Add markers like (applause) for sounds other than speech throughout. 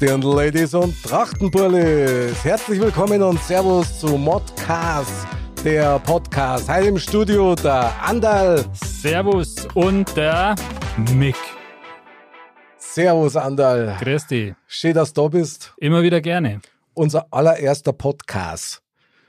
Dirndl Ladies und Trachtenburlis. Herzlich willkommen und Servus zu Modcast, der Podcast. Heute im Studio der Andal. Servus und der Mick. Servus Andal. Grüß dich. Schön, dass du da bist. Immer wieder gerne. Unser allererster Podcast.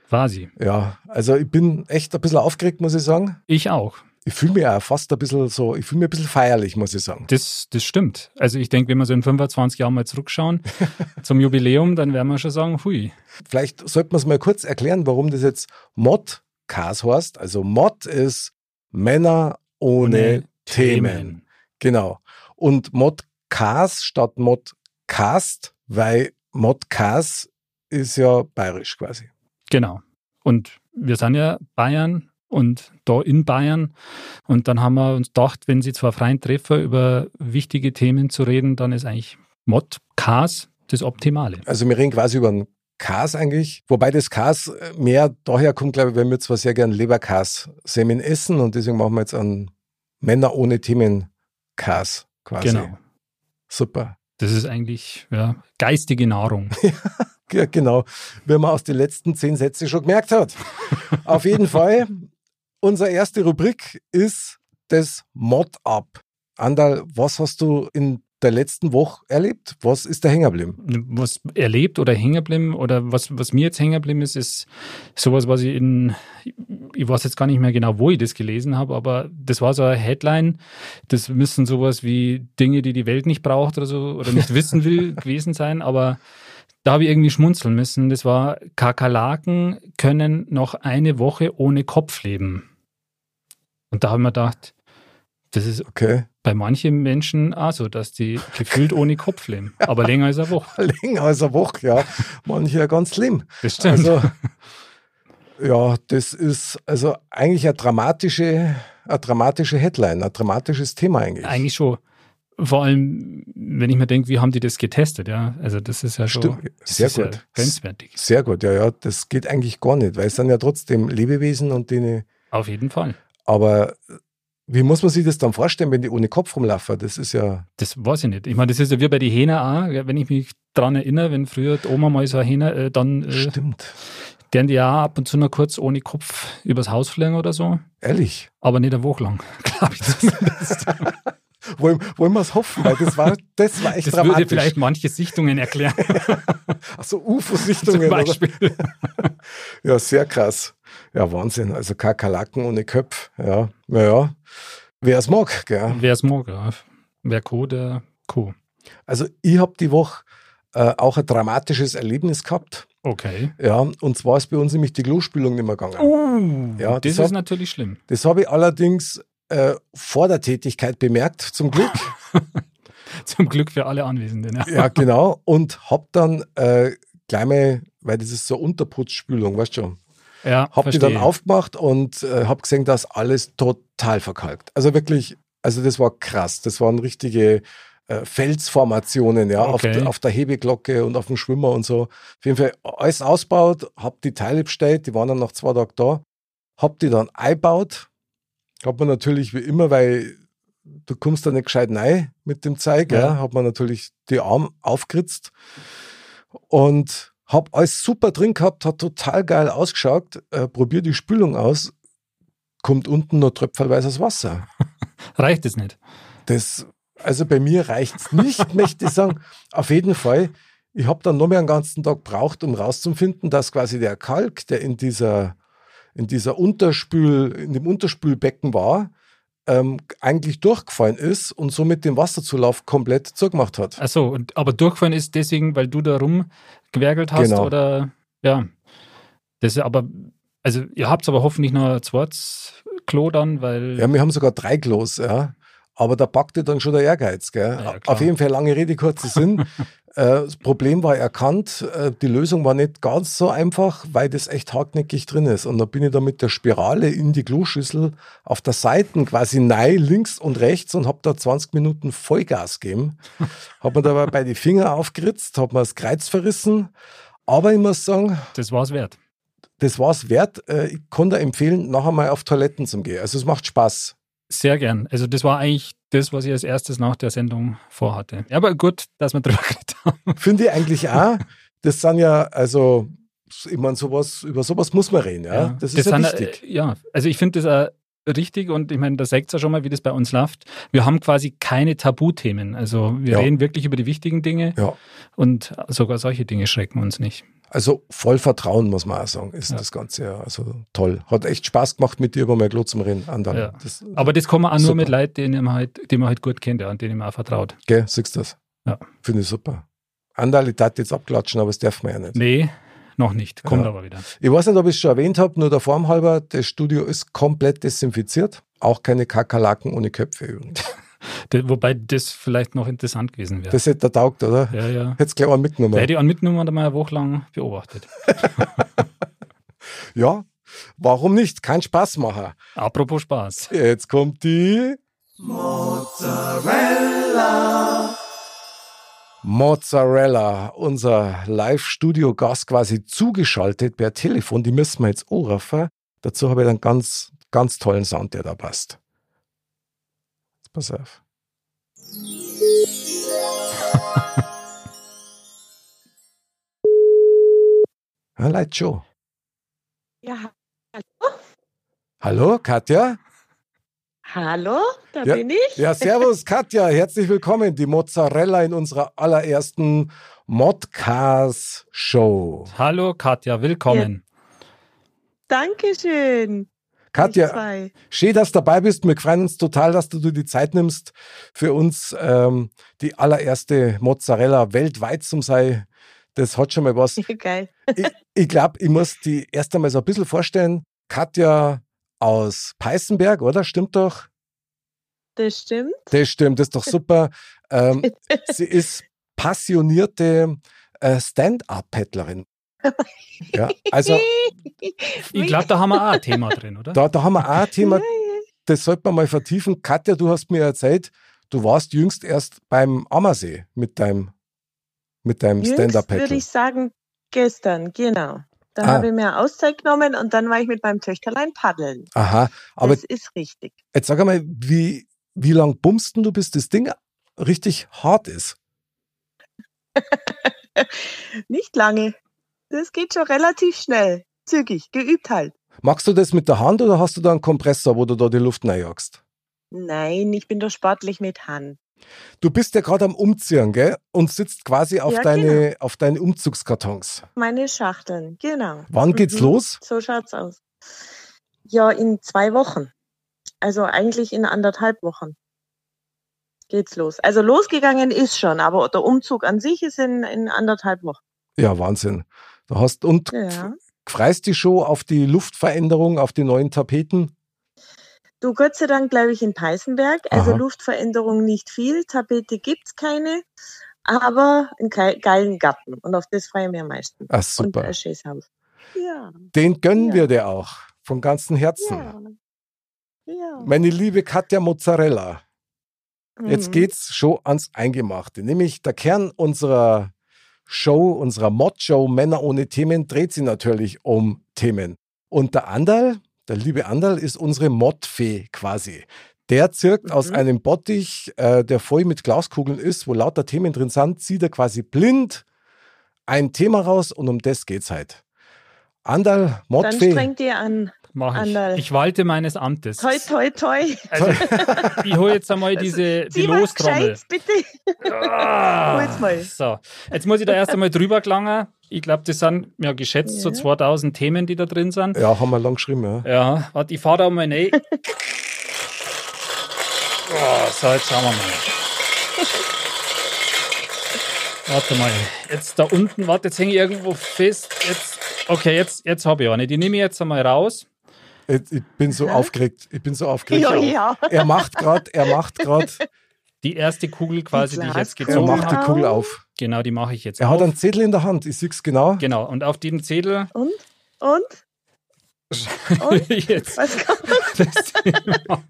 Quasi. Ja, also ich bin echt ein bisschen aufgeregt, muss ich sagen. Ich auch. Ich fühle mich auch fast ein bisschen so, ich fühle mich ein bisschen feierlich, muss ich sagen. Das, das stimmt. Also ich denke, wenn wir so in 25 Jahren mal zurückschauen (laughs) zum Jubiläum, dann werden wir schon sagen, hui. Vielleicht sollten wir es mal kurz erklären, warum das jetzt Modcast heißt. Also Mod ist Männer ohne, ohne Themen. Themen. Genau. Und Modcast statt Modcast, weil Modcast ist ja bayerisch quasi. Genau. Und wir sind ja Bayern und da in Bayern. Und dann haben wir uns gedacht, wenn sie zwar freien Treffer über wichtige Themen zu reden, dann ist eigentlich Mod, Kas das Optimale. Also wir reden quasi über einen Kas eigentlich, wobei das Kas mehr daher kommt, glaube ich, weil wir zwar sehr gern Leberkas-Semen essen und deswegen machen wir jetzt einen Männer ohne Themen Kas quasi. Genau. Super. Das ist eigentlich ja, geistige Nahrung. (laughs) ja, genau, wie man aus den letzten zehn Sätzen schon gemerkt hat. Auf jeden Fall Unsere erste Rubrik ist das Mod-Up. Andal, was hast du in der letzten Woche erlebt? Was ist da hängen geblieben? Was erlebt oder hängen geblieben oder was, was mir jetzt hängen geblieben ist, ist sowas, was ich in, ich weiß jetzt gar nicht mehr genau, wo ich das gelesen habe, aber das war so eine Headline. Das müssen sowas wie Dinge, die die Welt nicht braucht oder so oder nicht wissen will, (laughs) gewesen sein, aber da habe ich irgendwie schmunzeln müssen. Das war, Kakerlaken können noch eine Woche ohne Kopf leben. Und da haben wir gedacht, das ist okay. bei manchen Menschen auch so, dass die gefühlt ohne Kopf leben. Aber länger als eine Woche. (laughs) länger als eine Woche, ja. Manche ja ganz schlimm. Das stimmt. Also, ja, das ist also eigentlich eine dramatische, eine dramatische Headline, ein dramatisches Thema eigentlich. Eigentlich schon. Vor allem, wenn ich mir denke, wie haben die das getestet, ja? Also das ist ja schon Stimmt. sehr gut. Ja grenzwertig. Sehr gut, ja, ja. Das geht eigentlich gar nicht, weil es sind ja trotzdem Lebewesen und denen. Auf jeden Fall. Aber wie muss man sich das dann vorstellen, wenn die ohne Kopf rumlaufen? Das ist ja. Das weiß ich nicht. Ich meine, das ist ja wie bei den Hähnen auch, wenn ich mich daran erinnere, wenn früher die Oma mal so eine Hähne, äh, dann. Äh, Stimmt. Deren die auch ab und zu noch kurz ohne Kopf übers Haus fliegen oder so. Ehrlich? Aber nicht eine Woche lang, (laughs) glaube ich zumindest. (laughs) wollen, wollen wir es hoffen, weil das war, das war echt das dramatisch. Das würde vielleicht manche Sichtungen erklären. (laughs) Achso, UFO-Sichtungen. Zum Beispiel. ja, sehr krass. Ja, Wahnsinn. Also Kakerlaken ohne Köpf. Ja, naja. Wer es mag, gell? Wer es mag, ja. Wer Co, der Co. Also ich habe die Woche äh, auch ein dramatisches Erlebnis gehabt. Okay. Ja, und zwar ist bei uns nämlich die Klospülung nicht mehr gegangen. Oh, ja, das, das ist hab, natürlich schlimm. Das habe ich allerdings äh, vor der Tätigkeit bemerkt, zum Glück. (laughs) zum Glück für alle Anwesenden. Ja, ja genau. Und habe dann äh, gleich mal, weil das ist so Unterputzspülung, weißt du schon. Ja, habe die dann aufgemacht und äh, habe gesehen, dass alles total verkalkt. Also wirklich, also das war krass. Das waren richtige äh, Felsformationen, ja, okay. auf, auf, der Hebeglocke und auf dem Schwimmer und so. Auf jeden Fall alles ausgebaut, habe die Teile bestellt, die waren dann nach zwei Tagen da, habe die dann eingebaut. Hat man natürlich wie immer, weil du kommst da nicht gescheit rein mit dem Zeig, ja. ja hat man natürlich die Arme aufgeritzt und hab alles super drin gehabt, hat total geil ausgeschaut. Äh, probier die Spülung aus, kommt unten nur tröpfelweißes Wasser. (laughs) Reicht es nicht? Das, also bei mir reicht es nicht, (laughs) möchte ich sagen. Auf jeden Fall, ich habe dann noch mehr einen ganzen Tag gebraucht, um rauszufinden, dass quasi der Kalk, der in dieser, in dieser Unterspül, in dem Unterspülbecken war, ähm, eigentlich durchgefallen ist und somit den Wasserzulauf komplett zugemacht hat. Achso, aber durchgefallen ist deswegen, weil du da rumgewerkelt hast genau. oder ja. Das ist aber, also ihr habt aber hoffentlich noch ein zweites Klo dann, weil. Ja, wir haben sogar drei Klos, ja. Aber da packte dann schon der Ehrgeiz, gell? Ja, Auf jeden Fall lange Rede, kurzer Sinn. (laughs) Äh, das Problem war erkannt, äh, die Lösung war nicht ganz so einfach, weil das echt hartnäckig drin ist. Und dann bin ich da mit der Spirale in die Kloschüssel auf der Seite quasi nein, links und rechts und habe da 20 Minuten Vollgas gegeben. (laughs) habe mir dabei bei die Finger aufgeritzt, habe mir das Kreuz verrissen. Aber ich muss sagen, das war es wert. Das war es wert. Äh, ich kann da empfehlen, nachher mal auf Toiletten zu gehen. Also es macht Spaß. Sehr gern. Also das war eigentlich das, was ich als erstes nach der Sendung vorhatte. Aber gut, dass wir (laughs) drüber geredet haben. Finde ich eigentlich auch. Das sind ja, also, ich meine, sowas, über sowas muss man reden, ja. ja das ist das ja sind, wichtig. Äh, ja, also ich finde das auch richtig und ich meine, da seht ihr ja schon mal, wie das bei uns läuft. Wir haben quasi keine Tabuthemen. Also wir ja. reden wirklich über die wichtigen Dinge ja. und sogar solche Dinge schrecken uns nicht. Also voll Vertrauen, muss man auch sagen, ist ja. das Ganze ja. Also toll. Hat echt Spaß gemacht, mit dir über mein Klo zum Rennen. Ja. Das, Aber das kann man auch super. nur mit Leuten, denen man halt, die man halt gut kennt, ja, und denen man auch vertraut. Gell, siehst du das? Ja. Finde ich super. Andal, ich darf jetzt abklatschen, aber das darf man ja nicht. Nee, noch nicht. Kommt ja. aber wieder. Ich weiß nicht, ob ich es schon erwähnt habe, nur der Form halber, das Studio ist komplett desinfiziert. Auch keine Kakerlaken ohne Köpfe übrigens. (laughs) Wobei das vielleicht noch interessant gewesen wäre. Das hätte der taugt, oder? Ja, ja. Hättest gleich mal mitgenommen. hätte ich einen mitgenommen und mal eine Woche lang beobachtet. (laughs) ja, warum nicht? Kein Spaßmacher. Apropos Spaß. Jetzt kommt die Mozzarella. Mozzarella, unser Live-Studio-Gast quasi zugeschaltet per Telefon. Die müssen wir jetzt anrufen. Dazu habe ich einen ganz, ganz tollen Sound, der da passt. Pass auf. (laughs) Leid schon. Ja, hallo. Hallo, Katja? Hallo, da ja, bin ich. Ja, servus, (laughs) Katja. Herzlich willkommen. Die Mozzarella in unserer allerersten Modcast-Show. Hallo, Katja. Willkommen. Ja. Dankeschön. Katja, schön, dass du dabei bist. Wir freuen uns total, dass du die Zeit nimmst, für uns ähm, die allererste Mozzarella weltweit zum sei. Das hat schon mal was. (laughs) Geil. ich, ich glaube, ich muss die erst einmal so ein bisschen vorstellen. Katja aus Peißenberg, oder? Stimmt doch? Das stimmt. Das stimmt, das ist doch super. (laughs) ähm, sie ist passionierte äh, Stand-up-Paddlerin. Ja, also (laughs) ich glaube, da haben wir auch ein Thema drin, oder? Da, da haben wir auch ein Thema, das sollte man mal vertiefen. Katja, du hast mir erzählt, du warst jüngst erst beim Ammersee mit deinem, mit deinem Stand-Up-Paddle. würde ich sagen, gestern, genau. Da ah. habe ich mir Auszeit genommen und dann war ich mit meinem Töchterlein paddeln. Aha, aber das ist richtig. Jetzt sag einmal, wie, wie lang bummst du, bis das Ding richtig hart ist? (laughs) Nicht lange. Das geht schon relativ schnell, zügig, geübt halt. Machst du das mit der Hand oder hast du da einen Kompressor, wo du da die Luft reinjagst? Nein, ich bin da sportlich mit Hand. Du bist ja gerade am Umziehen, gell? Und sitzt quasi auf, ja, deine, genau. auf deine Umzugskartons. Meine Schachteln, genau. Wann geht's mhm. los? So schaut's aus. Ja, in zwei Wochen. Also eigentlich in anderthalb Wochen geht's los. Also losgegangen ist schon, aber der Umzug an sich ist in, in anderthalb Wochen. Ja, Wahnsinn. Du hast und ja. freist die Show auf die Luftveränderung, auf die neuen Tapeten? Du, Gott sei Dank bleibe ich in Peißenberg. Also Aha. Luftveränderung nicht viel, Tapete gibt es keine, aber einen geilen Garten. Und auf das freue ich mich am meisten. Ach, super. Und ein schönes Haus. Ja. Den gönnen ja. wir dir auch. Von ganzem Herzen. Ja. ja. Meine liebe Katja Mozzarella. Mhm. Jetzt geht's schon ans Eingemachte. Nämlich der Kern unserer Show, unserer Mod-Show Männer ohne Themen dreht sich natürlich um Themen. Und der Andal, der liebe Andal ist unsere Mottfee quasi. Der zirkt mhm. aus einem Bottich, äh, der voll mit Glaskugeln ist, wo lauter Themen drin sind, zieht er quasi blind ein Thema raus und um das geht's halt. Andal, Mottfee. Dann strengt ihr an. Mach ich. ich walte meines Amtes. Toi, toi, toi. Also, ich hole jetzt einmal diese die Lostrommel. bitte. Ah, Hol's mal. So, jetzt muss ich da erst einmal drüber gelangen. Ich glaube, das sind ja geschätzt ja. so 2000 Themen, die da drin sind. Ja, haben wir lang geschrieben, ja. Ja, warte, ich fahre da mal rein. oh, so, jetzt schauen wir mal. Warte mal, jetzt da unten, warte, jetzt hänge ich irgendwo fest. Jetzt, okay, jetzt, jetzt habe ich eine. Die nehme ich jetzt einmal raus. Ich bin so aufgeregt. Ich bin so aufgeregt. Ja, ja. Er macht gerade, er macht gerade. Die erste Kugel quasi, die, ich jetzt gezogen habe. Er macht die Kugel auf. Genau, die mache ich jetzt Er auf. hat einen Zettel in der Hand, ich sehe es genau. Genau, und auf dem Zettel. Und? Und? Und? (laughs) jetzt. Was kommt? (laughs)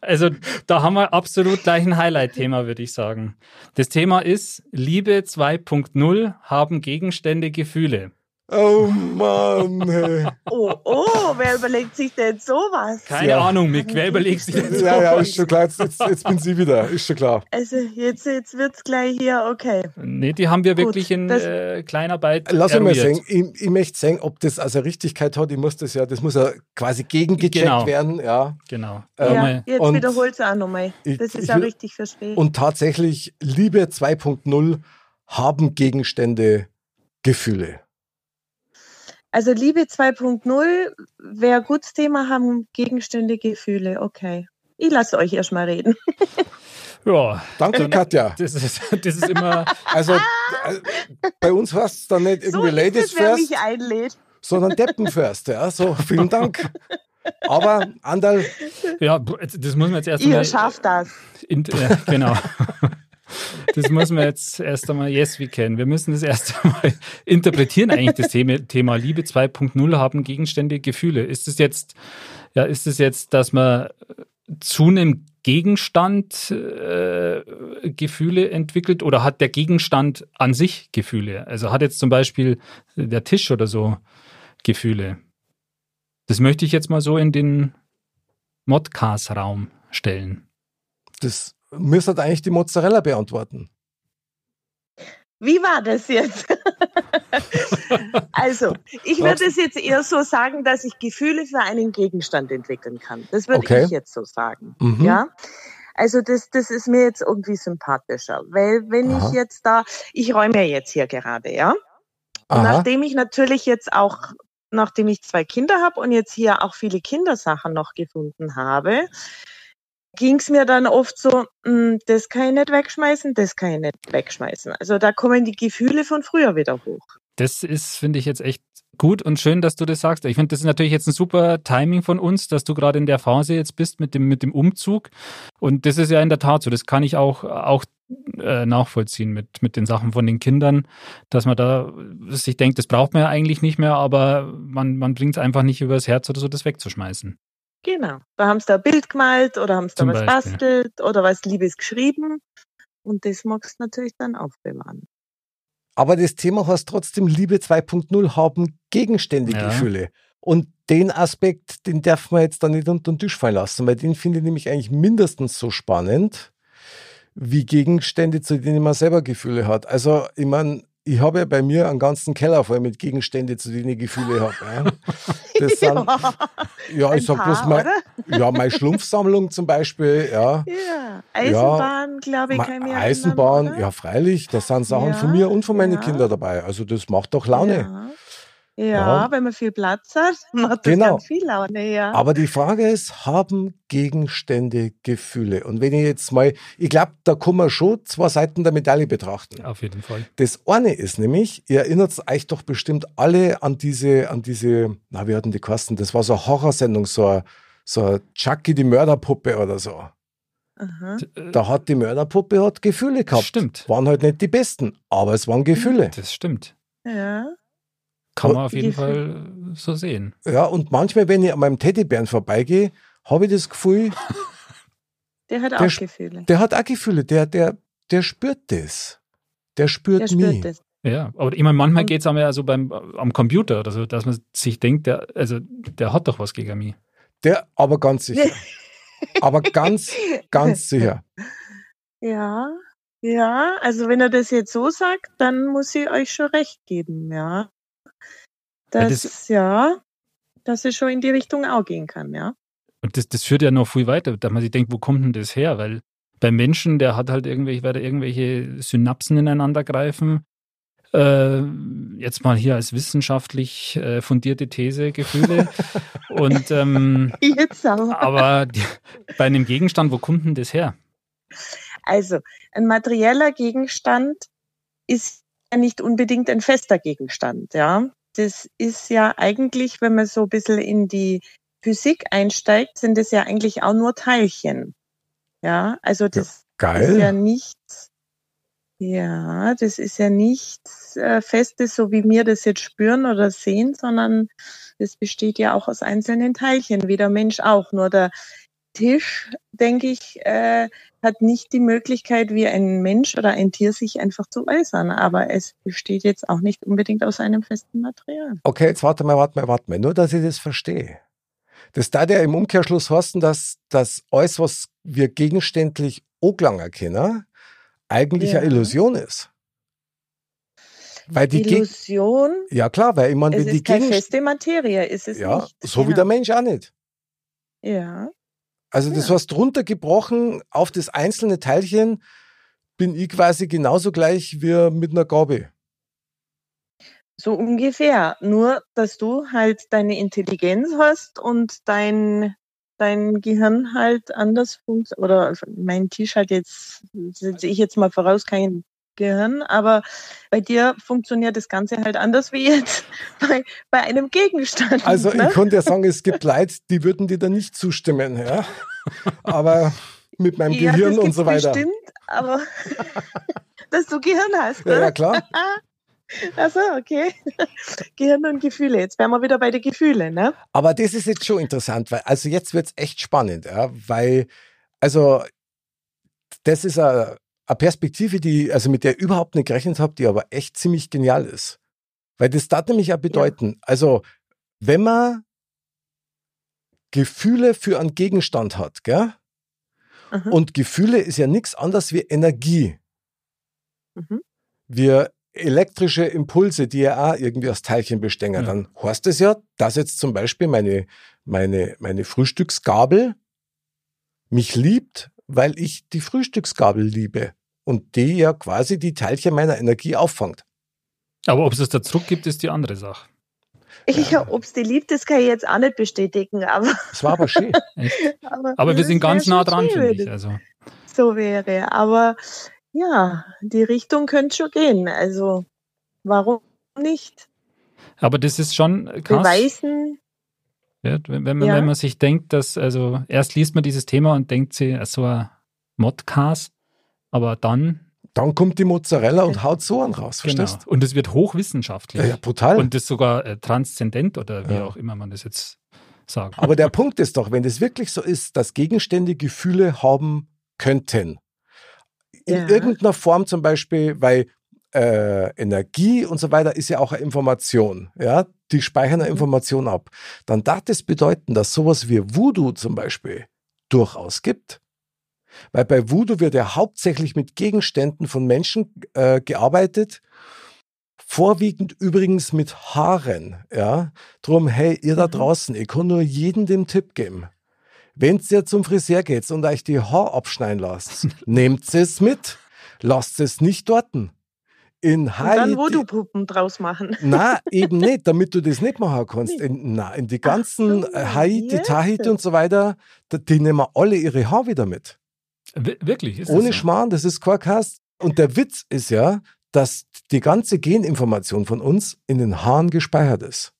also, da haben wir absolut gleich ein Highlight-Thema, würde ich sagen. Das Thema ist: Liebe 2.0 haben Gegenstände Gefühle. Oh Mann. Oh, oh, wer überlegt sich denn sowas? Keine ja. Ahnung, Mick, wer überlegt sich denn sowas? Ja, ja, ist schon klar, jetzt, jetzt, jetzt bin sie wieder, ist schon klar. Also jetzt, jetzt wird es gleich hier, okay. Nee, die haben wir Gut, wirklich in äh, Kleinarbeit Lass mich mal sagen, ich, ich möchte sagen, ob das also Richtigkeit hat, ich muss das ja, das muss ja quasi gegengecheckt genau. werden, ja. Genau. Ähm, ja, jetzt wiederholt es auch nochmal, ich es auch richtig verstehe. Und tatsächlich, Liebe 2.0 haben Gegenstände Gefühle. Also Liebe 2.0 wäre gutes Thema, haben Gegenstände, Gefühle. Okay. Ich lasse euch erstmal reden. (laughs) Ja. Danke, äh, Katja. (laughs) Das ist, das ist immer. (laughs) Also äh, bei uns war es dann nicht irgendwie so Ladies es, first, mich einlädt. sondern Deppen first. Ja, so vielen Dank. Aber Andal. Ja, das muss man jetzt erst Ihr mal. Ihr schafft das. In, äh, genau. Das muss man jetzt erst einmal, yes, we can. Wir müssen das erst einmal interpretieren, eigentlich das Thema, Thema Liebe 2.0 haben Gegenstände, Gefühle. Ist es jetzt, ja, ist es jetzt, dass man zu einem Gegenstand äh, Gefühle entwickelt oder hat der Gegenstand an sich Gefühle? Also hat jetzt zum Beispiel der Tisch oder so Gefühle? Das möchte ich jetzt mal so in den Modcast-Raum stellen. Das müsste eigentlich die Mozzarella beantworten. Wie war das jetzt? (laughs) also, ich würde es jetzt eher so sagen, dass ich Gefühle für einen Gegenstand entwickeln kann. Das würde okay. ich jetzt so sagen. Mhm. Ja. Also das, das ist mir jetzt irgendwie sympathischer, weil wenn Aha. ich jetzt da, ich räume ja jetzt hier gerade, ja. Nachdem ich natürlich jetzt auch, nachdem ich zwei Kinder habe und jetzt hier auch viele Kindersachen noch gefunden habe, ging es mir dann oft so, hm, das kann ich nicht wegschmeißen, das kann ich nicht wegschmeißen. Also da kommen die Gefühle von früher wieder hoch. Das ist, finde ich, jetzt echt gut und schön, dass du das sagst. Ich finde, das ist natürlich jetzt ein super Timing von uns, dass du gerade in der Phase jetzt bist mit dem, mit dem Umzug. Und das ist ja in der Tat so. Das kann ich auch, auch äh, nachvollziehen mit, mit den Sachen von den Kindern, dass man da sich denkt, das braucht man ja eigentlich nicht mehr, aber man, man bringt es einfach nicht übers Herz oder so, das wegzuschmeißen. Genau. Da haben sie da ein Bild gemalt oder haben sie da was Beispiel. bastelt oder was Liebes geschrieben. Und das magst du natürlich dann aufbewahren. Aber das Thema heißt trotzdem, Liebe 2.0 haben Gegenstände ja. Gefühle. Und den Aspekt, den darf man jetzt dann nicht unter den Tisch fallen lassen, weil den finde ich nämlich eigentlich mindestens so spannend wie Gegenstände, zu denen man selber Gefühle hat. Also, ich meine, ich habe ja bei mir einen ganzen Keller voll mit Gegenständen, zu denen ich Gefühle habe. Ja. (laughs) Das sind, ja, ich sag bloß mal, ja, meine Schlumpfsammlung zum Beispiel, ja. Ja, Eisenbahn, ja, glaube ich, kann ich Eisenbahn, erinnern, ja, freilich, da sind Sachen ja, von mir und von meinen ja. Kindern dabei. Also das macht doch Laune. Ja. Ja, wenn man viel Platz hat, (laughs) macht das genau. ganz viel Laune, ja. Aber die Frage ist, haben Gegenstände Gefühle? Und wenn ich jetzt mal, ich glaube, da kann man schon zwei Seiten der Medaille betrachten. Auf jeden Fall. Das eine ist nämlich, ihr erinnert euch doch bestimmt alle an diese, an diese, na, wie hatten die Kosten? Das war so eine Horrorsendung, so eine, so eine Chucky die Mörderpuppe oder so. Aha. Äh, da hat die Mörderpuppe hat Gefühle gehabt. Stimmt. Waren halt nicht die besten, aber es waren Gefühle. Das stimmt. Ja. Kann man auf jeden Fall so sehen. Ja, und manchmal, wenn ich an meinem Teddybären vorbeigehe, habe ich das Gefühl. (laughs) der hat auch der, Gefühle. Der hat auch Gefühle. Der, der, der spürt das. Der spürt, der spürt mich. Das. Ja, aber ich meine, manchmal geht es auch mehr so beim, am Computer oder so, dass man sich denkt, der, also, der hat doch was gegen mich. Der, aber ganz sicher. (laughs) aber ganz, ganz sicher. (laughs) Ja, ja, also wenn er das jetzt so sagt, dann muss ich euch schon recht geben, ja. Das, das, ja, dass es schon in die Richtung auch gehen kann, ja. Und das, das führt ja noch viel weiter, dass man sich denkt, wo kommt denn das her? Weil beim Menschen, der hat halt irgendwelche, weil da irgendwelche Synapsen ineinander greifen. Äh, jetzt mal hier als wissenschaftlich äh, fundierte These, Gefühle. (laughs) Und ähm, jetzt aber, aber die, bei einem Gegenstand, wo kommt denn das her? Also, ein materieller Gegenstand ist ja nicht unbedingt ein fester Gegenstand, ja das ist ja eigentlich, wenn man so ein bisschen in die Physik einsteigt, sind das ja eigentlich auch nur Teilchen. Ja, also das ja, ist ja nichts, ja, das ist ja nichts äh, Festes, so wie wir das jetzt spüren oder sehen, sondern das besteht ja auch aus einzelnen Teilchen, wie der Mensch auch. Nur der Tisch, denke ich, äh, hat nicht die Möglichkeit, wie ein Mensch oder ein Tier sich einfach zu äußern. Aber es besteht jetzt auch nicht unbedingt aus einem festen Material. Okay, jetzt warte mal, warte mal, warte mal. Nur, dass ich das verstehe. Das da der im Umkehrschluss heißen, dass das alles, was wir gegenständlich Oglang erkennen, eigentlich ja. eine Illusion ist. Weil die Illusion? ja klar, weil ich meine, es wenn die ist keine feste Materie, ist es ja, nicht. so genau. wie der Mensch auch nicht. Ja. Also das ja. heißt, runtergebrochen auf das einzelne Teilchen bin ich quasi genauso gleich wie mit einer Gabel. So ungefähr. Nur, dass du halt deine Intelligenz hast und dein, dein Gehirn halt anders funktioniert. Oder mein Tisch halt jetzt, setze ich jetzt mal voraus, kein Gehirn, aber bei dir funktioniert das Ganze halt anders wie jetzt (laughs) bei, bei einem Gegenstand. Also ne? ich konnte ja sagen, es gibt Leute, die würden dir da nicht zustimmen, ja. (laughs) Aber mit meinem ja, Gehirn und so weiter. Stimmt, aber (laughs) dass du Gehirn hast. Ne? Ja, ja, klar. Achso, okay. Gehirn und Gefühle. Jetzt wären wir wieder bei den Gefühlen, ne? Aber das ist jetzt schon interessant, weil, also jetzt wird es echt spannend, ja, weil, also, das ist ein eine Perspektive, die, also mit der ich überhaupt nicht gerechnet habe, die aber echt ziemlich genial ist. Weil das darf nämlich auch bedeuten, ja. also wenn man Gefühle für einen Gegenstand hat, gell? Mhm. Und Gefühle ist ja nichts anderes wie Energie. Mhm. Wir elektrische Impulse, die ja auch irgendwie aus Teilchen bestehen, ja. dann heißt es ja, dass jetzt zum Beispiel meine, meine, meine Frühstücksgabel mich liebt, weil ich die Frühstücksgabel liebe und die ja quasi die Teilchen meiner Energie auffangt. Aber ob es das da zurückgibt, ist die andere Sache. Ja, ob es die liebt, das kann ich jetzt auch nicht bestätigen. Aber (laughs) es war aber schön. (laughs) aber, aber wir sind ganz nah dran, finde ich. Also. So wäre. Aber ja, die Richtung könnte schon gehen. Also warum nicht? Aber das ist schon krass. Beweisen. Ja, wenn, wenn, man, ja. wenn man sich denkt, dass, also erst liest man dieses Thema und denkt sich, so ein Modcast, aber dann. Dann kommt die Mozzarella und haut so einen raus, genau. verstehst genau. Und es wird hochwissenschaftlich. Ja, ja, brutal. Und das sogar äh, transzendent oder wie ja. auch immer man das jetzt sagt. Aber der Punkt ist doch, wenn es wirklich so ist, dass Gegenstände Gefühle haben könnten, in ja. irgendeiner Form zum Beispiel, weil äh, Energie und so weiter ist ja auch eine Information, ja, die speichern eine mhm. Information ab. Dann darf das bedeuten, dass sowas wie Voodoo zum Beispiel durchaus gibt. Weil bei Voodoo wird ja hauptsächlich mit Gegenständen von Menschen äh, gearbeitet. Vorwiegend übrigens mit Haaren, ja. Drum, hey, ihr da mhm. draußen, ich kann nur jedem den Tipp geben. Wenn ihr zum Friseur geht und euch die Haare abschneiden lasst, (laughs) nehmt es mit. Lasst es nicht dorten. In Haiti, und dann Voodoo-Puppen draus machen. (laughs) Na, eben nicht, damit du das nicht machen kannst. In, na, in die ganzen so, Haiti, Tahiti und so weiter, die nehmen alle ihre Haare wieder mit. Wirklich? Ist Ohne so? Schmarrn, das ist Quarkast. Und der Witz ist ja, dass die ganze Geninformation von uns in den Haaren gespeichert ist.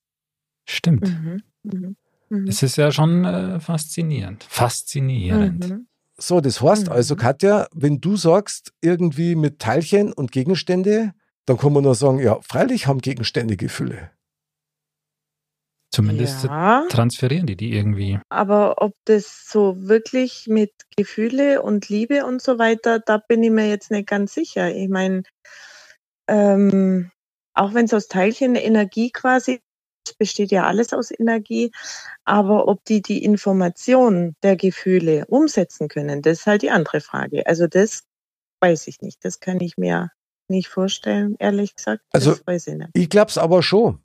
Stimmt. Mhm. Mhm. Mhm. Es ist ja schon äh, faszinierend. Faszinierend. Mhm. So, das heißt mhm. also, Katja, wenn du sagst, irgendwie mit Teilchen und Gegenstände, dann kann man nur sagen, ja, freilich haben Gegenstände Gefühle. Zumindest ja, transferieren die die irgendwie. Aber ob das so wirklich mit Gefühle und Liebe und so weiter, da bin ich mir jetzt nicht ganz sicher. Ich meine, ähm, auch wenn es aus Teilchen Energie quasi besteht ja alles aus Energie, aber ob die die Information der Gefühle umsetzen können, das ist halt die andere Frage. Also das weiß ich nicht. Das kann ich mir nicht vorstellen, ehrlich gesagt. Also ich, ich glaube es aber schon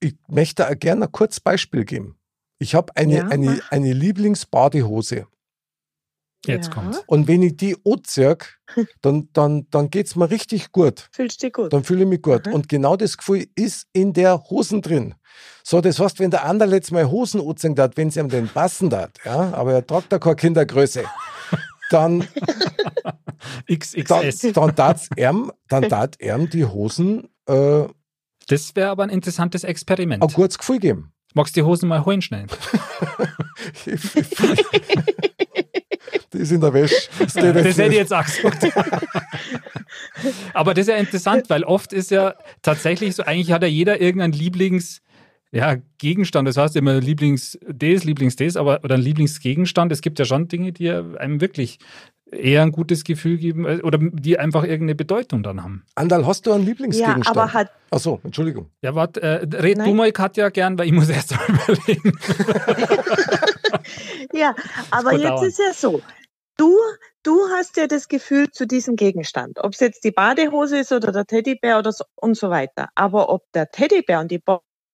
ich möchte gerne ein kurzes Beispiel geben. Ich habe eine, ja, eine, eine Lieblingsbadehose. Jetzt ja. kommt. Und wenn ich die anziehe, (laughs) dann, dann, dann geht es mir richtig gut. Fühlst du dich gut? Dann fühle ich mich gut. Aha. Und genau das Gefühl ist in der Hosen drin. So, das heißt, wenn der andere jetzt mal Hosen anziehen hat, wenn sie ihm den passen hat, ja, aber er tragt da keine Kindergröße, (laughs) dann, XXS. dann, dann tat er, dann tat er die Hosen äh, das wäre aber ein interessantes Experiment. Ein gutes Gefühl geben. Magst du die Hosen mal holen schnell? (laughs) die ist in der Wäsche. Das, das hätte ich jetzt auch gesagt. aber das ist ja interessant, weil oft ist ja tatsächlich so, eigentlich hat ja jeder irgendein Lieblings- ja, Gegenstand, das heißt immer Lieblings des, Lieblings des, aber oder ein Lieblingsgegenstand. Es gibt ja schon Dinge, die einem wirklich eher ein gutes Gefühl geben äh, oder die einfach irgendeine Bedeutung dann haben. Andal, hast du einen Lieblingsgegenstand? Ja, aber hat. Ach so, Entschuldigung. Ja, warte, äh, red Nein. du mal, Katja, gern, weil ich muss (laughs) erst mal überlegen. (laughs) ja, aber jetzt dauern. ist ja so. Du, du hast ja das Gefühl zu diesem Gegenstand, ob es jetzt die Badehose ist oder der Teddybär oder so und so weiter. Aber ob der Teddybär und die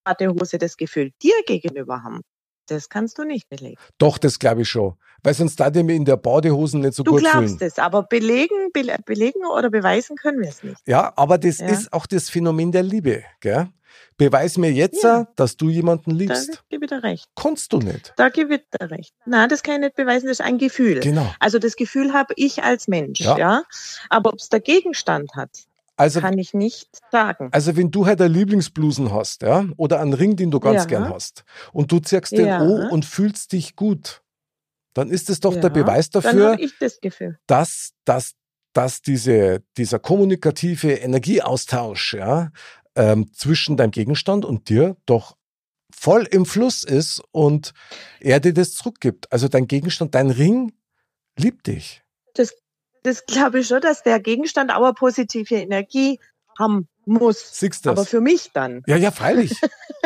Badehose das Gefühl dir gegenüber haben, das kannst du nicht belegen. Doch, das glaube ich schon. Weil sonst da mir in der Badehosen nicht so du gut fühlen. Du glaubst es, aber belegen, be belegen oder beweisen können wir es nicht. Ja, aber das ja. ist auch das Phänomen der Liebe. Gell? Beweis mir jetzt, ja. dass du jemanden liebst. Da gebe ich dir recht. Kannst du nicht. Da gebe ich dir recht. Nein, das kann ich nicht beweisen, das ist ein Gefühl. Genau. Also das Gefühl habe ich als Mensch, ja. ja? Aber ob es der Gegenstand hat, also, kann ich nicht sagen. Also wenn du halt eine Lieblingsblusen hast, ja, oder einen Ring, den du ganz ja. gern hast, und du ziehst den ja. O und fühlst dich gut, dann ist es doch ja. der Beweis dafür, das dass, dass, dass diese, dieser kommunikative Energieaustausch ja, ähm, zwischen deinem Gegenstand und dir doch voll im Fluss ist und er dir das zurückgibt. Also dein Gegenstand, dein Ring liebt dich. Das das glaube ich schon, dass der Gegenstand auch eine positive Energie haben muss. Siehst das? Aber für mich dann. Ja, ja, freilich.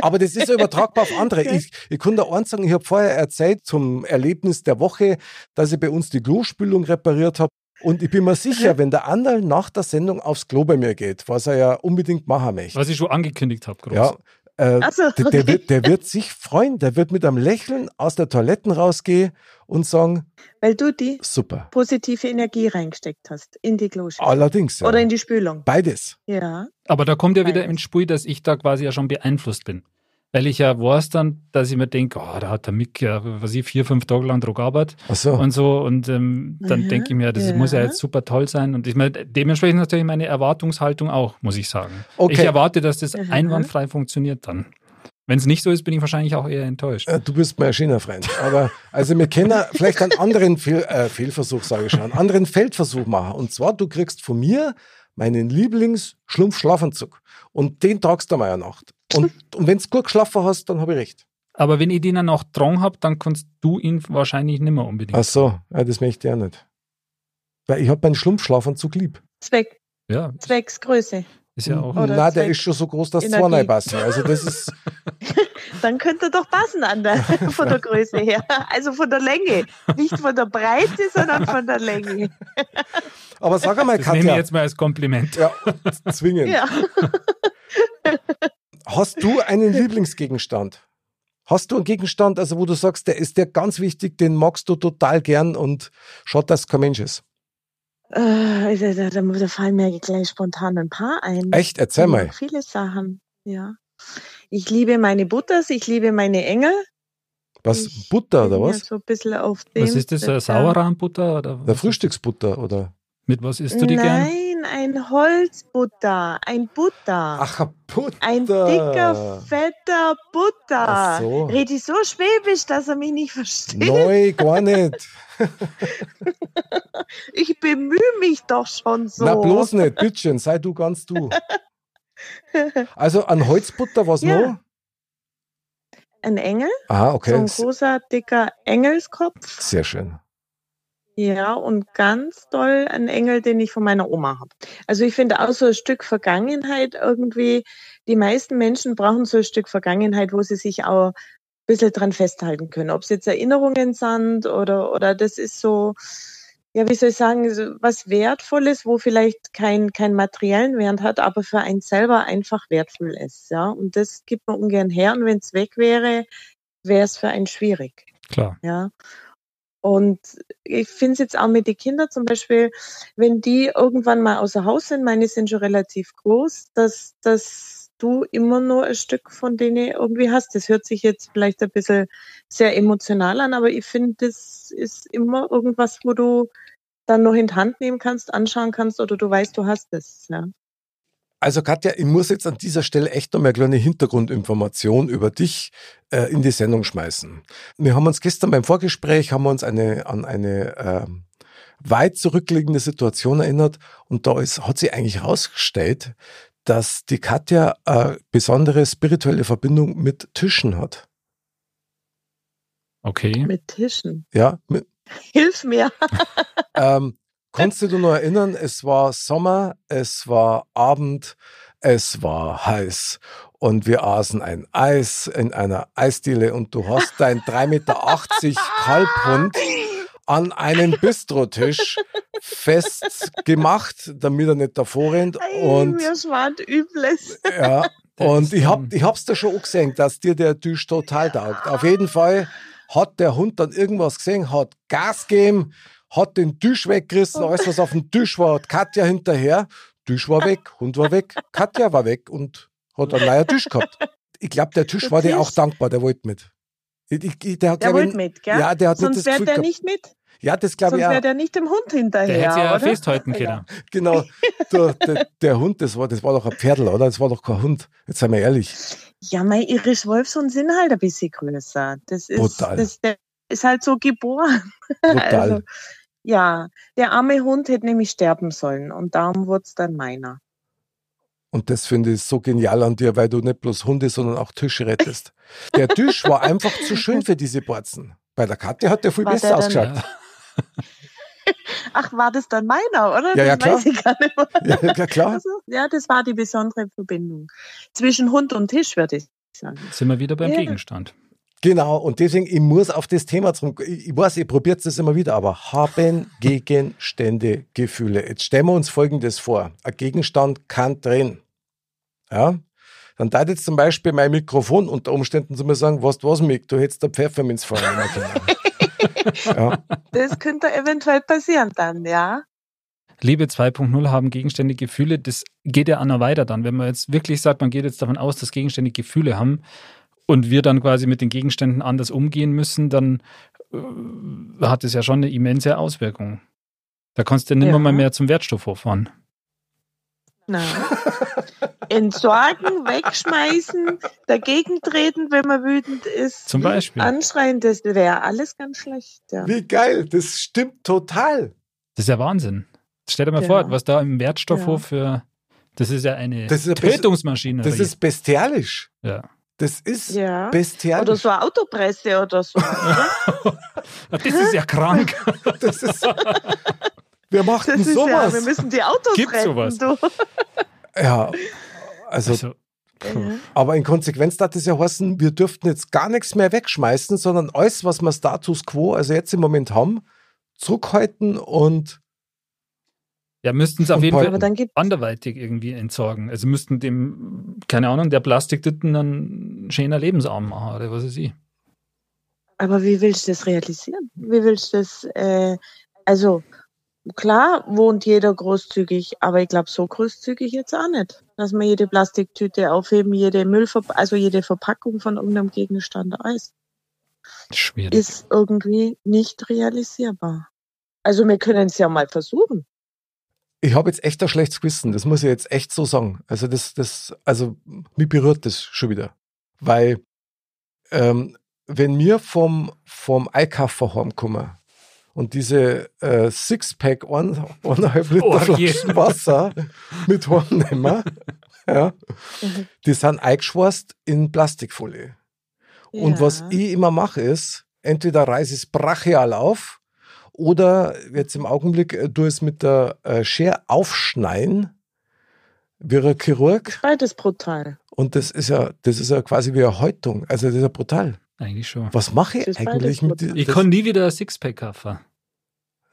Aber das ist ja übertragbar auf andere. Ich, ich kann da eins sagen, ich habe vorher erzählt zum Erlebnis der Woche, dass ich bei uns die Klospülung repariert habe. Und ich bin mir sicher, wenn der Anderl nach der Sendung aufs Klo bei mir geht, was er ja unbedingt machen möchte. Was ich schon angekündigt habe, groß. Ja, äh, so, okay. der, der, wird, der, wird, sich freuen, der wird mit einem Lächeln aus der Toiletten rausgehen und sagen, weil du die super. positive Energie reingesteckt hast in die Kloschüssel. Allerdings. Ja. Oder in die Spülung. Beides. Ja. Aber da kommt ja wieder ins Spiel, dass ich da quasi ja schon beeinflusst bin. Weil ich ja weiß dann, dass ich mir denke, oh, da hat der Mick ja, was ich, vier, fünf Tage lang drauf gearbeitet so. und so. Und ähm, dann denke ich mir, das ja. muss ja jetzt super toll sein. Und ich meine, dementsprechend natürlich meine Erwartungshaltung auch, muss ich sagen. Okay. Ich erwarte, dass das Aha. einwandfrei funktioniert dann. Wenn es nicht so ist, bin ich wahrscheinlich auch eher enttäuscht. Äh, du bist mein schöner Freund. Aber also wir können vielleicht einen anderen Fehl, äh, Fehlversuch, sage ich schon, einen anderen Feldversuch machen. Und zwar, du kriegst von mir meinen Lieblings-Schlumpf-Schlafanzug. Und den tragst du mal eine Nacht. Und, und wenn du gut geschlafen hast, dann habe ich recht. Aber wenn ich den dann auch dran habe, dann kannst du ihn wahrscheinlich nicht mehr unbedingt. Ach so, ja, das möchte ich auch nicht. Weil ich habe meinen Schlumpfschlafanzug lieb. Zweck. Ja. Zwecksgröße. Ist ja auch. Oder Nein, der ist schon so groß, dass zwei rein passen. Also das ist. (laughs) Dann könnte er doch passen an der, (laughs) von der Größe her. Also von der Länge. Nicht von der Breite, sondern von der Länge. Aber sag einmal, das Katja. nehme ich jetzt mal als Kompliment. Ja, zwingend. Ja. Hast du einen Lieblingsgegenstand? Hast du einen Gegenstand, also wo du sagst, der ist dir ganz wichtig, den magst du total gern und schaut, dass kein Mensch ist? Äh, da, da, da fallen mir gleich spontan ein paar ein. Echt? Erzähl mal. Viele Sachen, ja. Ich liebe meine Butters, ich liebe meine Engel. Was? Ich Butter oder was? so ein bisschen auf dem. Was ist das? Sauerrahmbutter? Oder Der Frühstücksbutter oder? Mit was isst du die Nein, gern? Nein, ein Holzbutter, ein Butter. Ach, ein Butter. Ein dicker, fetter Butter. Ach so. Red ich so schwäbisch, dass er mich nicht versteht? Nein, gar nicht. (laughs) ich bemühe mich doch schon so. Na, bloß nicht, bittchen, sei du ganz du. (laughs) Also an Holzbutter, was ja. noch? Ein Engel. Ah, okay. So ein großer, dicker Engelskopf. Sehr schön. Ja, und ganz toll ein Engel, den ich von meiner Oma habe. Also ich finde auch so ein Stück Vergangenheit irgendwie, die meisten Menschen brauchen so ein Stück Vergangenheit, wo sie sich auch bisschen dran festhalten können. Ob es jetzt Erinnerungen sind oder, oder das ist so, ja, wie soll ich sagen, was Wertvolles, wo vielleicht kein, kein materiellen Wert hat, aber für einen selber einfach wertvoll ist. Ja, und das gibt man ungern her. Und wenn es weg wäre, wäre es für einen schwierig. Klar. Ja. Und ich finde es jetzt auch mit den Kindern zum Beispiel, wenn die irgendwann mal außer Haus sind, meine sind schon relativ groß, dass, dass du immer nur ein Stück von denen irgendwie hast. Das hört sich jetzt vielleicht ein bisschen sehr emotional an, aber ich finde, das ist immer irgendwas, wo du dann noch in die Hand nehmen kannst, anschauen kannst oder du weißt, du hast es. Ja. Also Katja, ich muss jetzt an dieser Stelle echt noch mal eine kleine Hintergrundinformation über dich äh, in die Sendung schmeißen. Wir haben uns gestern beim Vorgespräch haben wir uns eine, an eine äh, weit zurückliegende Situation erinnert und da ist, hat sich eigentlich herausgestellt, dass die Katja eine besondere spirituelle Verbindung mit Tischen hat. Okay. Mit Tischen. Ja. Mit, Hilf mir. (laughs) ähm, kannst du dich noch erinnern, es war Sommer, es war Abend, es war heiß und wir aßen ein Eis in einer Eisdiele und du hast dein 3,80 Meter Kalbhund an einen Bistrotisch festgemacht, damit er nicht davor rennt. Und, mir schwant Übles. Ja, und ich hab, ich hab's da schon auch gesehen, dass dir der Tisch total taugt. Auf jeden Fall hat der Hund dann irgendwas gesehen, hat Gas gegeben, hat den Tisch weggerissen, alles was auf dem Tisch war, hat Katja hinterher. Tisch war weg, Hund war weg, Katja war weg und hat einen neuen Tisch gehabt. Ich glaube, der Tisch der war dir auch dankbar, der wollte mit. Ich, ich, der, der wollte mit, gell? Ja, der hat Sonst wäre der nicht mit. Ja, das glaube ich. Sonst wäre der nicht dem Hund hinterher. Der hätte ja oder? festhalten (laughs) können. Ja. Genau. Der, der, der, Hund, das war, das war doch ein Pferdl, oder? Das war doch kein Hund. Jetzt seien wir ehrlich. Ja, mein Irisch Wolfson sind halt ein bisschen größer. Das ist, Brutal. Das, der ist halt so geboren. (laughs) Brutal. Also, ja, der arme Hund hätte nämlich sterben sollen und darum wurde es dann meiner. Und das finde ich so genial an dir, weil du nicht bloß Hunde, sondern auch Tische rettest. Der Tisch war einfach zu schön für diese Borzen. Bei der Katja hat der viel war besser ausgeschaut. (laughs) Ach, war das dann meiner, oder? Ja, ja, klar. Weiß ich gar nicht mehr. Ja, klar. Also, ja, das war die besondere Verbindung. Zwischen Hund und Tisch, würde ich sagen. Sind wir wieder beim ja. Gegenstand. Genau, und deswegen, ich muss auf das Thema zurück. Ich weiß, ihr probiert es immer wieder, aber haben (laughs) Gegenstände Gefühle? Jetzt stellen wir uns Folgendes vor. Ein Gegenstand kann drehen. Ja? Dann da jetzt zum Beispiel mein Mikrofon unter Umständen zu mir sagen, was was, Mick, du hättest da Pfefferminz fallen (laughs) ja. Das könnte eventuell passieren dann, ja. Liebe 2.0 haben Gegenstände Gefühle. Das geht ja auch noch weiter dann. Wenn man jetzt wirklich sagt, man geht jetzt davon aus, dass Gegenstände Gefühle haben, und wir dann quasi mit den Gegenständen anders umgehen müssen, dann äh, hat es ja schon eine immense Auswirkung. Da kannst du ja nimmer ja. mal mehr zum Wertstoff hochfahren. Na. Entsorgen, (laughs) wegschmeißen, dagegen treten, wenn man wütend ist. Zum Beispiel. Anschreien, das wäre alles ganz schlecht. Ja. Wie geil, das stimmt total. Das ist ja Wahnsinn. Stell dir mal ja. vor, was da im Wertstoffhof für. Das ist ja eine das ist Tötungsmaschine. Das ist bestialisch. Ja. Das ist ja. bestialisch. Oder so eine Autopresse oder so. (laughs) das ist ja krank. (laughs) das ist. Wer macht das denn sowas? Ja, wir müssen die Autos Gibt retten, sowas? Du. (laughs) Ja, also, also aber in Konsequenz hat es ja heißen, wir dürften jetzt gar nichts mehr wegschmeißen, sondern alles, was wir Status quo, also jetzt im Moment haben, zurückhalten und ja, müssten es auf jeden Fall anderweitig irgendwie entsorgen. Also müssten dem, keine Ahnung, der Plastiktüten dann schöner Lebensarm machen oder was weiß ich. Aber wie willst du das realisieren? Wie willst du das, äh, also klar wohnt jeder großzügig, aber ich glaube so großzügig jetzt auch nicht. Dass man jede Plastiktüte aufheben, jede Müllverpackung, also jede Verpackung von irgendeinem Gegenstand ist. Schwierig. Ist irgendwie nicht realisierbar. Also wir können es ja mal versuchen ich habe jetzt echt ein schlechtes Gewissen, das muss ich jetzt echt so sagen. Also das, das, also mich berührt das schon wieder. Weil ähm, wenn wir vom, vom Einkaufen heimkommen und diese äh, Sixpack ein, eineinhalb Liter oh, Flaschen Wasser mit heimnehmen, (laughs) ja, mhm. die sind eingeschweißt in Plastikfolie. Ja. Und was ich immer mache ist, entweder reiße ich es brachial auf oder jetzt im Augenblick, äh, du es mit der äh, Schere aufschneiden, wie ein Chirurg. Beides brutal. Und das ist ja, das ist ja quasi wie eine Häutung. Also das ist ja brutal. Eigentlich schon. Was mache ich eigentlich mit Ich kann nie wieder ein Sixpack kaufen.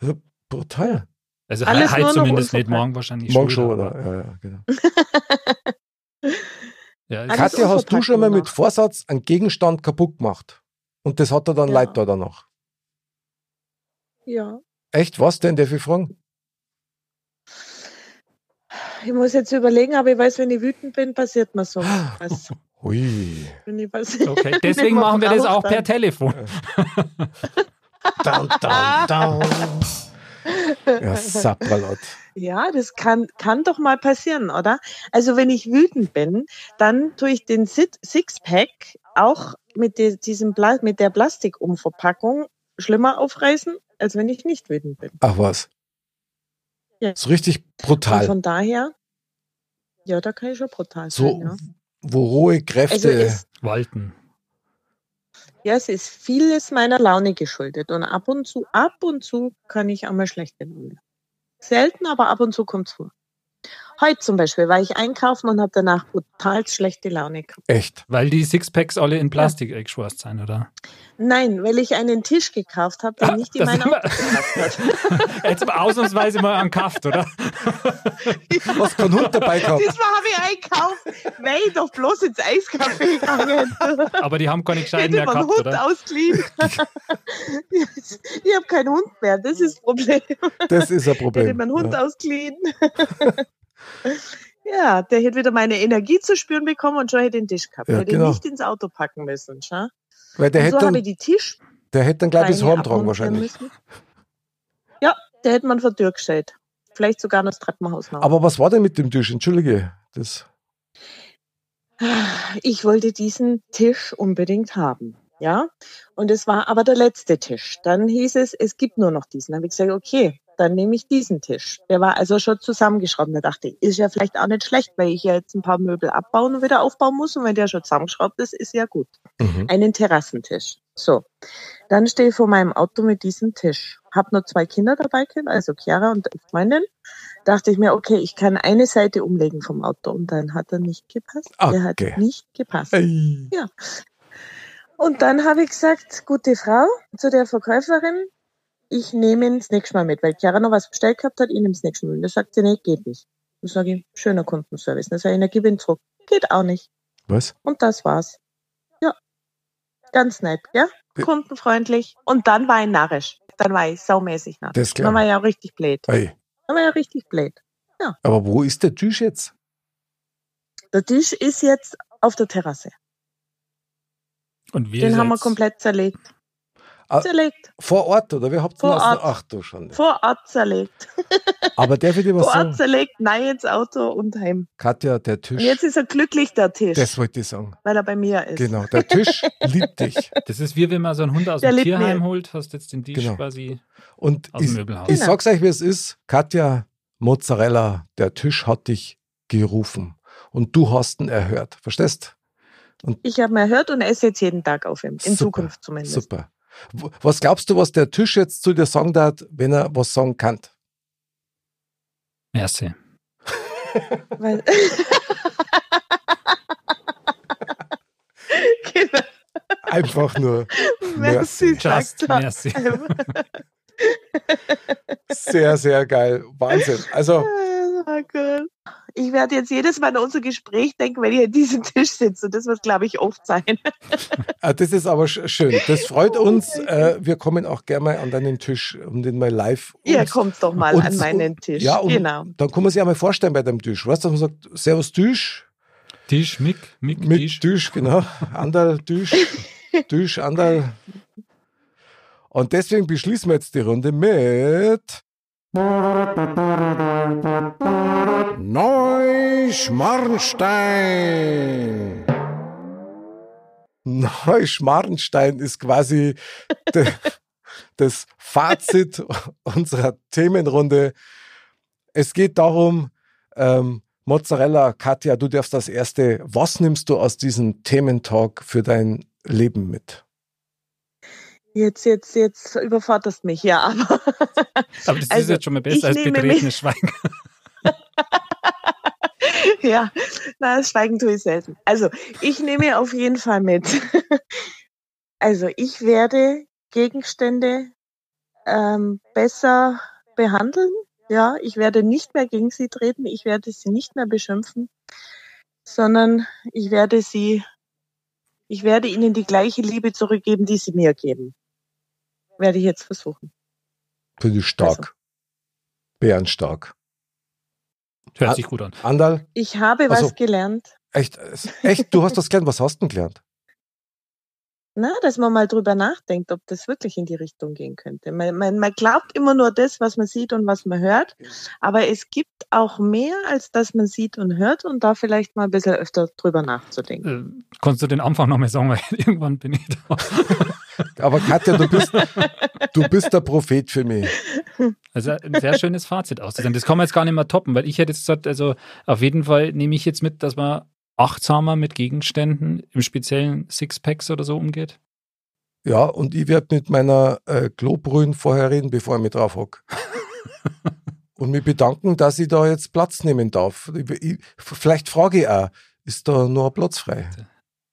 Ja, brutal. Also Alles halt zumindest nicht, morgen wahrscheinlich morgen schon. Oder? Ja, ja, genau. (laughs) ja, Katja, hast du schon mal mit Vorsatz einen Gegenstand kaputt gemacht? Und das hat er dann ja. Leid da danach. Ja. Echt? Was denn? Darf ich fragen? Ich muss jetzt überlegen, aber ich weiß, wenn ich wütend bin, passiert mir so was. (laughs) Hui. Okay, (laughs) deswegen machen wir das auch per Telefon. down, down, down. Ja, Sapralot. Ja, das kann, kann doch mal passieren, oder? Also wenn ich wütend bin, dann tue ich den Sixpack auch mit, diesem mit der Plastikumverpackung schlimmer aufreißen als wenn ich nicht wütend bin. Ach was. Ja. So richtig brutal. Und von daher, Ja, da kann ich schon brutal so, sein, ja. Wo rohe Kräfte also es, walten. Ja, es ist vieles meiner Laune geschuldet. Und ab und zu, ab und zu kann ich einmal schlechte Laune. Selten, aber ab und zu kommt es vor. Heute zum Beispiel war ich einkaufen und habe danach brutal schlechte Laune gehabt. Echt? Weil die Sixpacks alle in Plastik ja. eingeschweißt sind, oder? Nein, weil ich einen Tisch gekauft habe, der nicht in mein Auto gepasst hat. (laughs) Jetzt ausnahmsweise mal an Kaft, oder? (laughs) Was kein Hund dabei gehabt? Das habe ich einkauft, weil ich doch bloß ins Eiscafé gegangen. Aber die haben keine gescheiten mehr gehabt, Hund oder? ausgeliehen. (laughs) ich habe keinen Hund mehr, das ist das Problem. Das ist ein Problem. Ich hätte meinen Hund ja. ausgeliehen. Ja, der hätte wieder meine Energie zu spüren bekommen und schon hätte den Tisch gehabt. Ja, hätte genau. nicht ins Auto packen müssen. Schau? Weil der und hätte so dann, die Tisch. Der hätte dann gleich bis Horn tragen wahrscheinlich. Müssen. Ja, der hätte man vor Tür gestellt. Vielleicht sogar noch das Treppenhaus noch. Aber was war denn mit dem Tisch? Entschuldige. Das ich wollte diesen Tisch unbedingt haben. Ja, und es war aber der letzte Tisch. Dann hieß es, es gibt nur noch diesen. Dann habe ich gesagt, okay, dann nehme ich diesen Tisch. Der war also schon zusammengeschraubt. Da dachte ich, ist ja vielleicht auch nicht schlecht, weil ich ja jetzt ein paar Möbel abbauen und wieder aufbauen muss. Und wenn der schon zusammengeschraubt ist, ist ja gut. Mhm. Einen Terrassentisch. So. Dann stehe ich vor meinem Auto mit diesem Tisch. Hab nur zwei Kinder dabei, also Chiara und Freundin. Dachte ich mir, okay, ich kann eine Seite umlegen vom Auto. Und dann hat er nicht gepasst. Okay. Der hat nicht gepasst. Ey. Ja. Und dann habe ich gesagt, gute Frau, zu der Verkäuferin, ich nehme ihn das nächste Mal mit, weil Chiara noch was bestellt gehabt hat, ich nehme das nächste Mal mit. Da sagt sie, nee, geht nicht. Dann sage ich, schöner Kundenservice. Dann sage ich, na, gib ihn zurück. Geht auch nicht. Was? Und das war's. Ja. Ganz nett, ja? Kundenfreundlich. Und dann war ich narrisch. Dann war ich saumäßig narrisch. Das klar. Dann war ich ja richtig blöd. Ei. Dann war ich ja richtig blöd. Ja. Aber wo ist der Tisch jetzt? Der Tisch ist jetzt auf der Terrasse. Und wir Den haben wir komplett zerlegt. Zerlegt. Vor Ort, oder? Wir habt Vor Ort. Ach du schon. Vor Ort zerlegt. (laughs) Aber der wird immer Vor Ort zerlegt, nein, ins Auto und heim. Katja, der Tisch. Und jetzt ist er glücklich, der Tisch. Das wollte ich sagen. Weil er bei mir ist. Genau, der Tisch (laughs) liebt dich. Das ist wie wenn man so einen Hund aus der dem Tierheim mir. holt, hast jetzt den Tisch genau. quasi und aus dem Möbelhaus. Ich genau. sag's euch, wie es ist. Katja, Mozzarella, der Tisch hat dich gerufen. Und du hast ihn erhört. Verstehst? Und ich habe ihn erhört und esse jetzt jeden Tag auf ihm. In super, Zukunft zumindest. Super. Was glaubst du, was der Tisch jetzt zu dir sagen darf, wenn er was sagen kann? Merci. (laughs) genau. Einfach nur Merci. Just merci. Sehr, sehr geil. Wahnsinn. Also. Oh ich werde jetzt jedes Mal an unser Gespräch denken, wenn ich an diesem Tisch sitze. Und das wird, glaube ich, oft sein. (laughs) Ah, das ist aber schön. Das freut uns. Äh, wir kommen auch gerne mal an deinen Tisch, um den mal live. Ja, kommt doch mal an meinen Tisch. Ja, genau. Dann kann man sich ja mal vorstellen bei dem Tisch. Weißt du, man sagt, Servus Tisch. Tisch, Mick, Mick, Mit Tisch. Tisch, genau. Andal, Tisch, (laughs) Tisch, Andal. Und deswegen beschließen wir jetzt die Runde mit Neuschmarnstein. Neuschmarnstein ist quasi de, das Fazit unserer Themenrunde. Es geht darum, ähm, Mozzarella, Katja, du darfst das erste. Was nimmst du aus diesem Thementalk für dein Leben mit? Jetzt, jetzt, jetzt überforderst mich, ja. Aber, (laughs) aber das also, ist jetzt schon mal besser als betretenes Schweigen. (laughs) ja, na, das Schweigen tue ich selten. Also, ich nehme auf jeden Fall mit. (laughs) also, ich werde Gegenstände ähm, besser behandeln. Ja, ich werde nicht mehr gegen sie treten. Ich werde sie nicht mehr beschimpfen, sondern ich werde sie, ich werde ihnen die gleiche Liebe zurückgeben, die sie mir geben. Werde ich jetzt versuchen. Finde ich stark. Also. Bärenstark. Hört sich gut an. Andal? Ich habe was also, gelernt. Echt? Echt? Du hast das gelernt? Was hast du denn gelernt? Na, dass man mal drüber nachdenkt, ob das wirklich in die Richtung gehen könnte. Man, man, man glaubt immer nur das, was man sieht und was man hört. Aber es gibt auch mehr, als das man sieht und hört und da vielleicht mal ein bisschen öfter drüber nachzudenken. Äh, kannst du den Anfang nochmal sagen, weil (laughs) irgendwann bin ich da. Aber Katja, du bist, du bist der Prophet für mich. Also ein sehr schönes Fazit auszusehen. Das kann man jetzt gar nicht mehr toppen, weil ich hätte jetzt gesagt, also auf jeden Fall nehme ich jetzt mit, dass man achtsamer mit Gegenständen, im speziellen Sixpacks oder so umgeht. Ja, und ich werde mit meiner äh, Klobrühen vorher reden, bevor ich mich drauf hocke. (laughs) und mich bedanken, dass ich da jetzt Platz nehmen darf. Ich, ich, vielleicht frage ich auch, ist da nur ein Platz frei?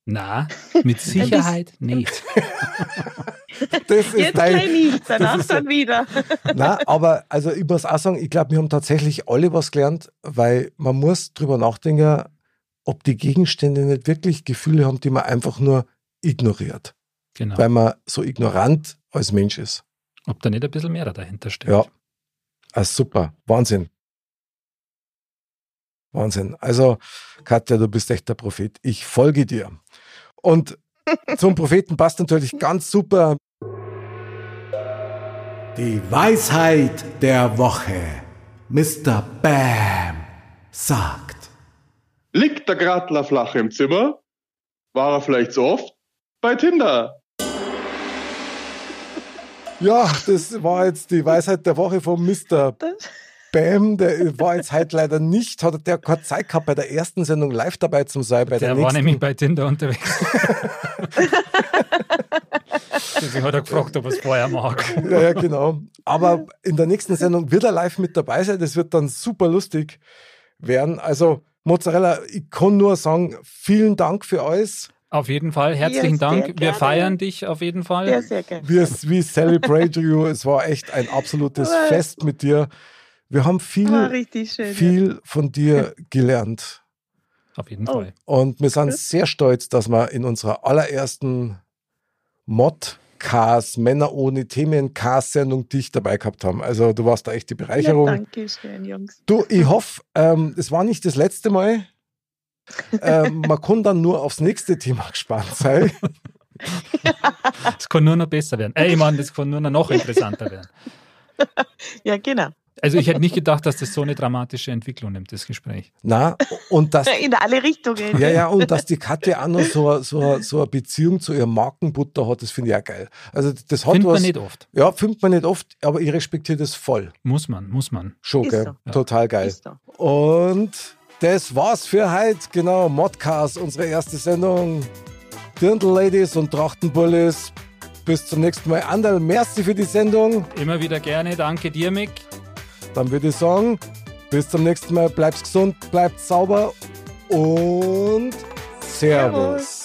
Na, (laughs) mit Sicherheit nicht. (laughs) das ist Jetzt dein, nicht, (laughs) danach ist, dann wieder. Na, aber also ich muss auch sagen, ich glaube, wir haben tatsächlich alle was gelernt, weil man muss drüber nachdenken, ob die Gegenstände nicht wirklich Gefühle haben, die man einfach nur ignoriert. Genau. Weil man so ignorant als Mensch ist. Ob da nicht ein bisschen mehr dahinter steht. Ja. Also super. Wahnsinn. Wahnsinn. Also, Katja, du bist echt der Prophet. Ich folge dir. Und (laughs) zum Propheten passt natürlich ganz super. Die Weisheit der Woche. Mr. Bam sagt. Liegt der Gratler flach im Zimmer? War er vielleicht so oft? Bei Tinder. Ja, das war jetzt die Weisheit der Woche von Mr. Bam, der war jetzt halt leider nicht, hat der keine Zeit gehabt, bei der ersten Sendung live dabei zu sein. Bei der, der war nämlich bei Tinder unterwegs. (laughs) Deswegen hat er gefragt, ob er es vorher mag. Ja, ja, genau. Aber in der nächsten Sendung wird er live mit dabei sein. Das wird dann super lustig werden. Also, Mozzarella, ich kann nur sagen, vielen Dank für alles. Auf jeden Fall, herzlichen ja, Dank. Wir feiern dich auf jeden Fall. Ja, sehr gerne. Wir, we celebrate you. Es war echt ein absolutes (laughs) Fest mit dir. Wir haben viel, schön, viel ja. von dir (laughs) gelernt. Auf jeden oh. Fall. Und wir sind sehr stolz, dass wir in unserer allerersten Mod Cast, Männer ohne Themen Cast-Sendung dich dabei gehabt haben. Also du warst da echt die Bereicherung. Ja, danke schön, Jungs. Du, ich hoffe, ähm, es war nicht das letzte Mal. (laughs) ähm, man kann dann nur aufs nächste Thema gespannt sein. (laughs) Es kann nur noch besser werden. Ey, Mann, das kann nur noch interessanter werden. Ja, genau. Also ich hätte nicht gedacht, dass das so eine dramatische Entwicklung nimmt, das Gespräch. Na, und das... In alle Richtungen. Ja, ja, und dass die Katja auch noch so, so, so eine Beziehung zu ihrem Markenbutter hat, das finde ich auch geil. Also das hat findet was, man nicht oft. Ja, findet man nicht oft, aber ich respektiere das voll. Muss man, muss man. Schon, gell? So. Total geil. So. Und das war's für heute. Genau, Modcast, unsere erste Sendung. Dirndl Ladies und Trachtenbullis. Bis zum nächsten Mal. Anderl, merci für die Sendung. Immer wieder gerne. Danke dir, Mick. Dann würde ich sagen, bis zum nächsten Mal. Bleibt gesund, bleibt sauber und Servus. Servus.